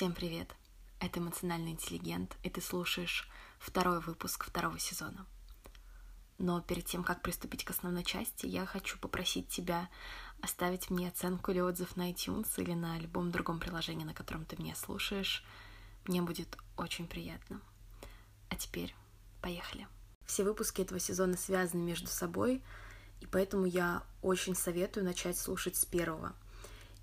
Всем привет! Это эмоциональный интеллигент, и ты слушаешь второй выпуск второго сезона. Но перед тем, как приступить к основной части, я хочу попросить тебя оставить мне оценку или отзыв на iTunes или на любом другом приложении, на котором ты меня слушаешь. Мне будет очень приятно. А теперь поехали. Все выпуски этого сезона связаны между собой, и поэтому я очень советую начать слушать с первого —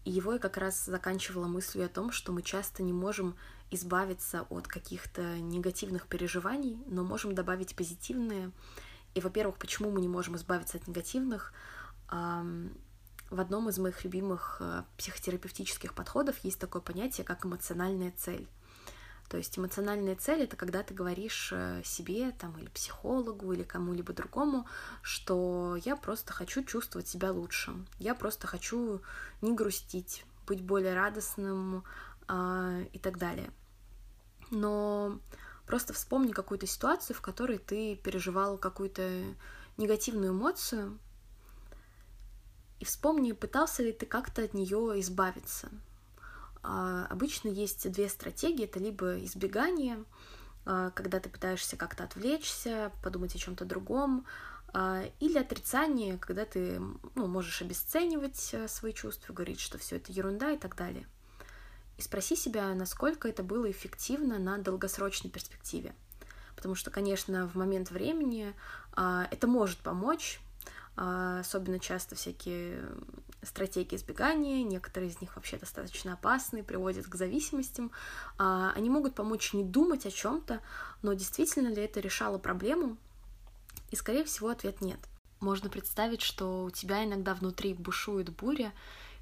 и его я как раз заканчивала мыслью о том, что мы часто не можем избавиться от каких-то негативных переживаний, но можем добавить позитивные. И, во-первых, почему мы не можем избавиться от негативных? В одном из моих любимых э, психотерапевтических подходов есть такое понятие, как эмоциональная цель. То есть эмоциональная цель — это когда ты говоришь э, себе там, или психологу, или кому-либо другому, что я просто хочу чувствовать себя лучше, я просто хочу не грустить, быть более радостным э, и так далее. Но просто вспомни какую-то ситуацию, в которой ты переживал какую-то негативную эмоцию, и вспомни, пытался ли ты как-то от нее избавиться, обычно есть две стратегии. Это либо избегание, а, когда ты пытаешься как-то отвлечься, подумать о чем-то другом, а, или отрицание, когда ты ну, можешь обесценивать э, свои чувства, говорить, что все это ерунда и так далее. И спроси себя, насколько это было эффективно на долгосрочной перспективе. Потому что, конечно, в момент времени это может помочь, особенно часто всякие стратегии избегания, некоторые из них вообще достаточно опасны, приводят к зависимостям. А, они могут помочь не думать о чем-то, но действительно ли это решало проблему? И, скорее всего, ответ нет. Можно представить, что у тебя иногда внутри бушует буря,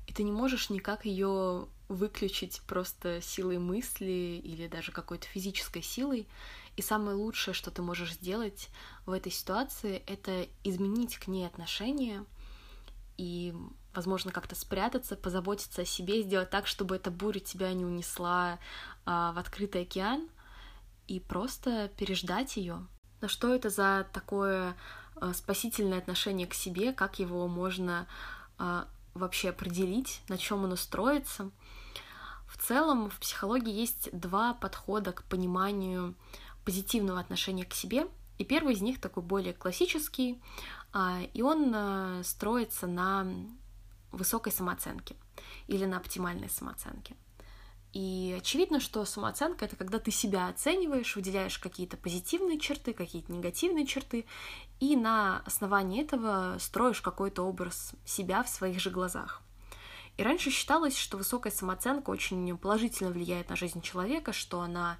и ты не можешь никак ее выключить просто силой мысли или даже какой-то физической силой. И самое лучшее, что ты можешь сделать в этой ситуации, это изменить к ней отношение и возможно, как-то спрятаться, позаботиться о себе, сделать так, чтобы эта буря тебя не унесла а, в открытый океан, и просто переждать ее. Но что это за такое а, спасительное отношение к себе, как его можно а, вообще определить, на чем оно строится? В целом в психологии есть два подхода к пониманию позитивного отношения к себе. И первый из них такой более классический, а, и он а, строится на высокой самооценки или на оптимальной самооценке. И очевидно, что самооценка — это когда ты себя оцениваешь, выделяешь какие-то позитивные черты, какие-то негативные черты, и на основании этого строишь какой-то образ себя в своих же глазах. И раньше считалось, что высокая самооценка очень положительно влияет на жизнь человека, что она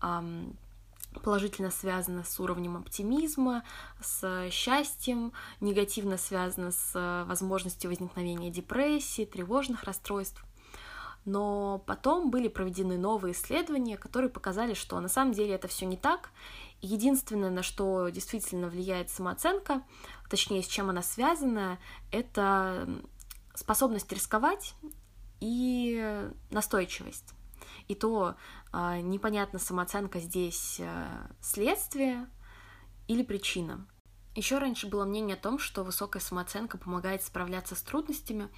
эм, положительно связано с уровнем оптимизма, с счастьем, негативно связано с возможностью возникновения депрессии, тревожных расстройств. Но потом были проведены новые исследования, которые показали, что на самом деле это все не так. Единственное, на что действительно влияет самооценка, точнее, с чем она связана, это способность рисковать и настойчивость. И то э, непонятно самооценка здесь э, следствие или причина. Еще раньше было мнение о том, что высокая самооценка помогает справляться с трудностями,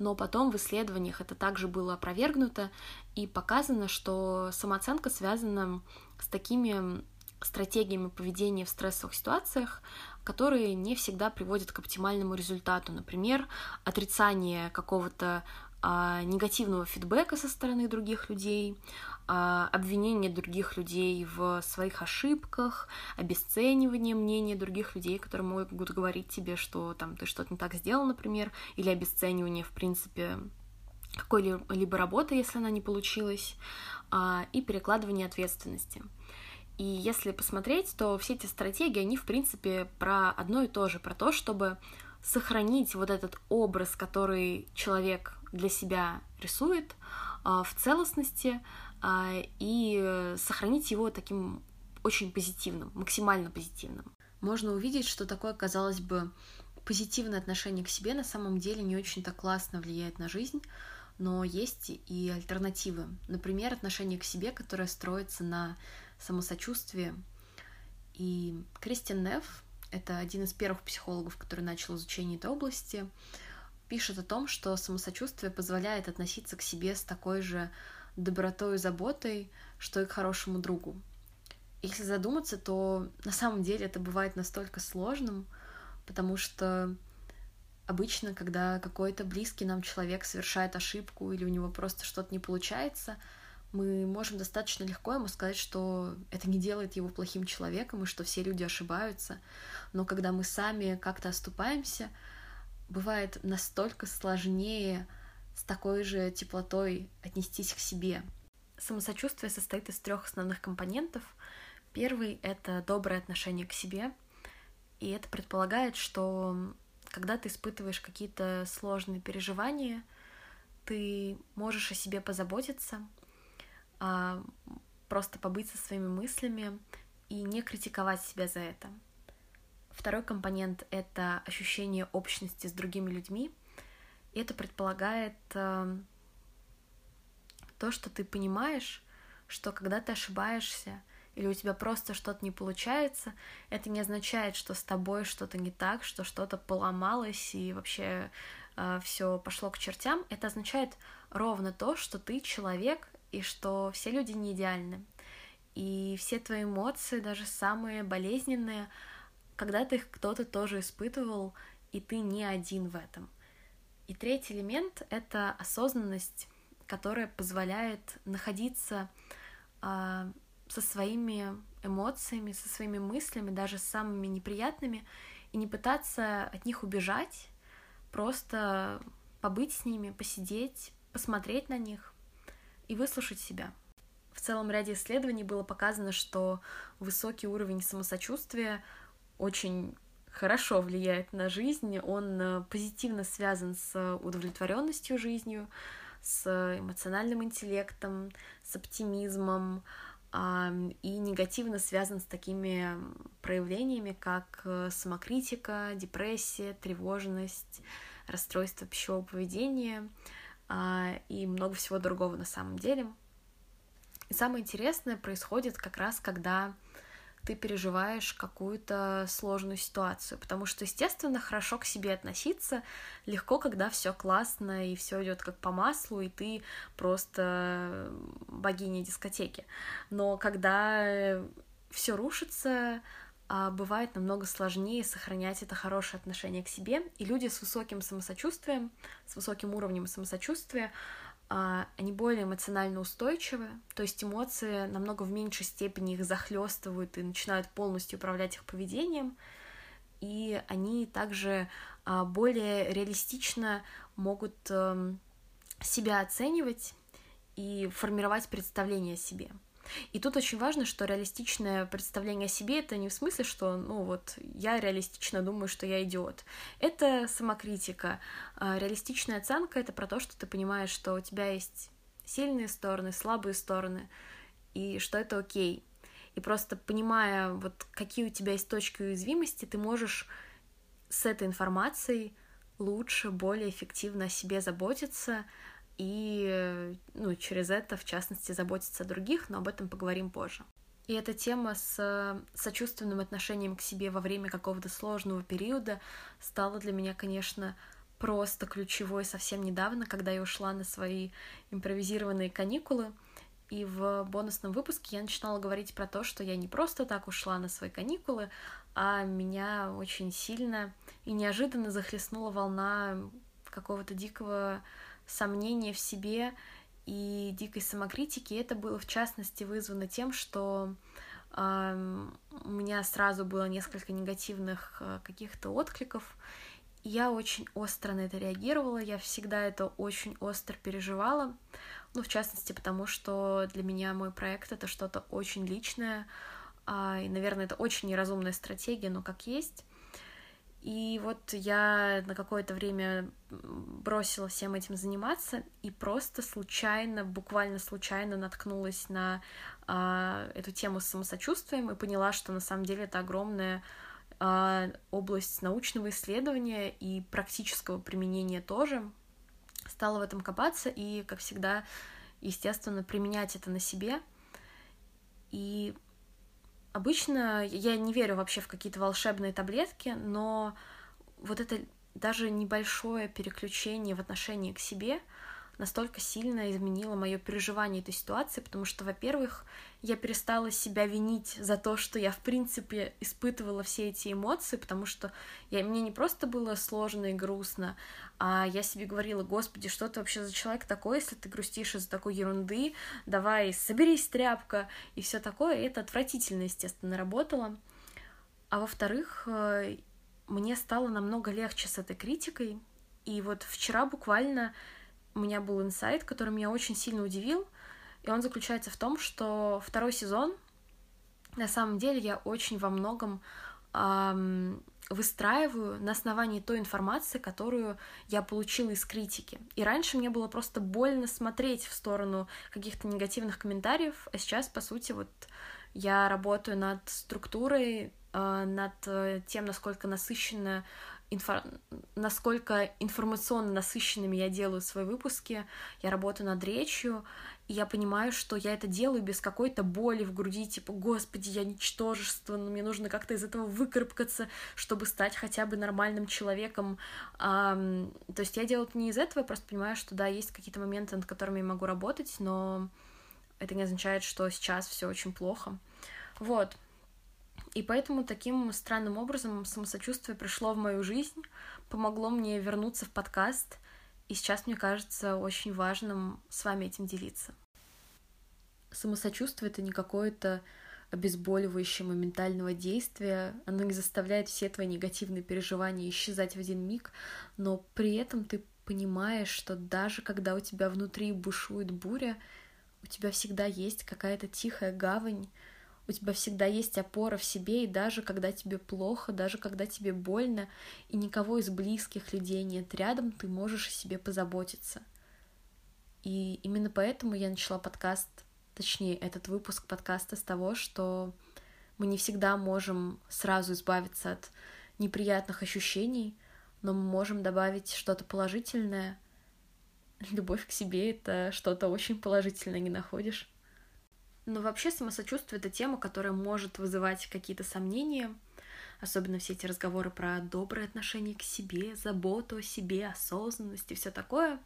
но потом в исследованиях это также было опровергнуто и показано, что самооценка связана с такими стратегиями поведения в стрессовых ситуациях, которые не всегда приводят к оптимальному результату. Например, отрицание какого-то негативного фидбэка со стороны других людей, а, обвинение других людей в своих ошибках, обесценивание мнения других людей, которые могут говорить тебе, что там ты что-то не так сделал, например, или обесценивание, в принципе, какой-либо работы, если она не получилась, а, и перекладывание ответственности. И если посмотреть, то все эти стратегии, они, в принципе, про одно и то же, про то, чтобы сохранить вот этот образ, который человек для себя рисует а, в целостности а, и сохранить его таким очень позитивным, максимально позитивным. Можно увидеть, что такое, казалось бы, позитивное отношение к себе на самом деле не очень-то классно влияет на жизнь, но есть и альтернативы. Например, отношение к себе, которое строится на самосочувствии. И Кристиан Неф, это один из первых психологов, который начал изучение этой области, пишет о том, что самосочувствие позволяет относиться к себе с такой же добротой и заботой, что и к хорошему другу. Если задуматься, то на самом деле это бывает настолько сложным, потому что обычно, когда какой-то близкий нам человек совершает ошибку или у него просто что-то не получается, мы можем достаточно легко ему сказать, что это не делает его плохим человеком и что все люди ошибаются. Но когда мы сами как-то оступаемся, бывает настолько сложнее с такой же теплотой отнестись к себе. Самосочувствие состоит из трех основных компонентов. Первый — это доброе отношение к себе, и это предполагает, что когда ты испытываешь какие-то сложные переживания, ты можешь о себе позаботиться, а просто побыть со своими мыслями и не критиковать себя за это. Второй компонент — это ощущение общности с другими людьми. И это предполагает э, то, что ты понимаешь, что когда ты ошибаешься или у тебя просто что-то не получается, это не означает, что с тобой что-то не так, что что-то поломалось и вообще э, все пошло к чертям. Это означает ровно то, что ты человек и что все люди не идеальны. И все твои эмоции, даже самые болезненные, когда-то их кто-то тоже испытывал, и ты не один в этом. И третий элемент — это осознанность, которая позволяет находиться а, со своими эмоциями, со своими мыслями, даже самыми неприятными, и не пытаться от них убежать, просто побыть с ними, посидеть, посмотреть на них и выслушать себя. В целом ряде исследований было показано, что высокий уровень самосочувствия очень хорошо влияет на жизнь, он э, позитивно связан с удовлетворенностью жизнью, с эмоциональным интеллектом, с оптимизмом, и негативно связан с такими проявлениями, как э, самокритика, депрессия, тревожность, расстройство пищевого поведения — а, и много всего другого на самом деле. И самое интересное происходит как раз, когда ты переживаешь какую-то сложную ситуацию, потому что, естественно, хорошо к себе относиться легко, когда все классно и все идет как по маслу, и ты просто богиня дискотеки. Но когда все рушится, а бывает намного сложнее сохранять это хорошее отношение к себе. И люди с высоким самосочувствием, с высоким уровнем самосочувствия, они более эмоционально устойчивы, то есть эмоции намного в меньшей степени их захлестывают и начинают полностью управлять их поведением, и они также а, более реалистично могут эм, себя оценивать и формировать представление о себе. И тут очень важно, что реалистичное представление о себе это не в смысле, что, ну вот, я реалистично думаю, что я идиот. Это самокритика. А реалистичная оценка это про то, что ты понимаешь, что у тебя есть сильные стороны, слабые стороны, и что это окей. И просто понимая, вот какие у тебя есть точки уязвимости, ты можешь с этой информацией лучше, более эффективно о себе заботиться, и ну, через это, в частности, заботиться о других, но об этом поговорим позже. И эта тема с сочувственным отношением к себе во время какого-то сложного периода стала для меня, конечно, просто ключевой совсем недавно, когда я ушла на свои импровизированные каникулы. И в бонусном выпуске я начинала говорить про то, что я не просто так ушла на свои каникулы, а меня очень сильно и неожиданно захлестнула волна какого-то дикого сомнения в себе и дикой самокритики. это было, в частности, вызвано тем, что э, у меня сразу было несколько негативных э, каких-то откликов. Я очень остро на это реагировала, я всегда это очень остро переживала. Ну, в частности, потому что для меня мой проект — это что-то очень личное, э, и, наверное, это очень неразумная стратегия, но как есть. И вот я на какое-то время бросила всем этим заниматься и просто случайно, буквально случайно наткнулась на э, эту тему с самосочувствием и поняла, что на самом деле это огромная э, область научного исследования и практического применения тоже. Стала в этом копаться и, как всегда, естественно, применять это на себе. И Обычно я не верю вообще в какие-то волшебные таблетки, но вот это даже небольшое переключение в отношении к себе настолько сильно изменило мое переживание этой ситуации, потому что, во-первых, я перестала себя винить за то, что я, в принципе, испытывала все эти эмоции, потому что я, мне не просто было сложно и грустно, а я себе говорила, господи, что ты вообще за человек такой, если ты грустишь из-за такой ерунды, давай, соберись, тряпка, и все такое, и это отвратительно, естественно, работало. А во-вторых, э, мне стало намного легче с этой критикой, и вот вчера буквально у меня был инсайт, который меня очень сильно удивил, и он заключается в том, что второй сезон, на самом деле, я очень во многом эм, выстраиваю на основании той информации, которую я получила из критики. И раньше мне было просто больно смотреть в сторону каких-то негативных комментариев, а сейчас, по сути, вот я работаю над структурой, э, над э, тем, насколько насыщенно инфо... насколько информационно насыщенными я делаю свои выпуски, я работаю над речью, и я понимаю, что я это делаю без какой-то боли в груди, типа, господи, я ничтожество, но мне нужно как-то из этого выкарабкаться, чтобы стать хотя бы нормальным человеком. Um, то есть я делаю это не из этого, я просто понимаю, что да, есть какие-то моменты, над которыми я могу работать, но это не означает, что сейчас все очень плохо. Вот. И поэтому таким странным образом самосочувствие пришло в мою жизнь, помогло мне вернуться в подкаст, и сейчас мне кажется очень важным с вами этим делиться. Самосочувствие — это не какое-то обезболивающее моментального действия, оно не заставляет все твои негативные переживания исчезать в один миг, но при этом ты понимаешь, что даже когда у тебя внутри бушует буря, у тебя всегда есть какая-то тихая гавань, у тебя всегда есть опора в себе, и даже когда тебе плохо, даже когда тебе больно, и никого из близких людей нет рядом, ты можешь о себе позаботиться. И именно поэтому я начала подкаст, точнее, этот выпуск подкаста с того, что мы не всегда можем сразу избавиться от неприятных ощущений, но мы можем добавить что-то положительное. Любовь к себе — это что-то очень положительное, не находишь? Но вообще самосочувствие — это тема, которая может вызывать какие-то сомнения, особенно все эти разговоры про доброе отношение к себе, заботу о себе, осознанность и все такое.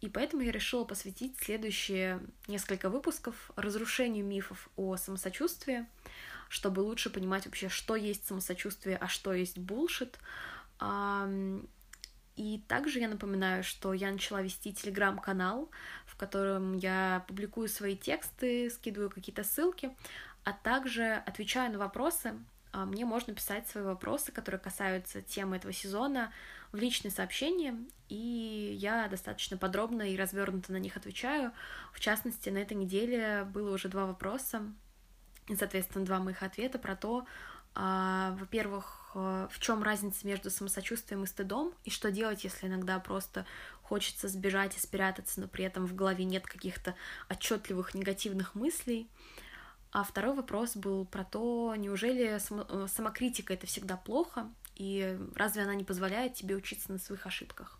И поэтому я решила посвятить следующие несколько выпусков разрушению мифов о самосочувствии, чтобы лучше понимать вообще, что есть самосочувствие, а что есть булшит. И также я напоминаю, что я начала вести телеграм-канал, в котором я публикую свои тексты, скидываю какие-то ссылки, а также отвечаю на вопросы. А, мне можно писать свои вопросы, которые касаются темы этого сезона, в личные сообщения, и я достаточно подробно и развернуто на них отвечаю. В частности, на этой неделе было уже два вопроса, и, соответственно, два моих ответа про то, а, во-первых, в чем разница между самосочувствием и стыдом, и что делать, если иногда просто хочется сбежать и спрятаться, но при этом в голове нет каких-то отчетливых негативных мыслей. А второй вопрос был про то, неужели само, самокритика это всегда плохо, и разве она не позволяет тебе учиться на своих ошибках?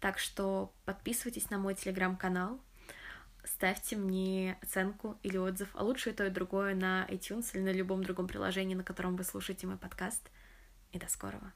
Так что подписывайтесь на мой телеграм-канал, ставьте мне оценку или отзыв, а лучше и то, и другое на iTunes или на любом другом приложении, на котором вы слушаете мой подкаст. И до скорого.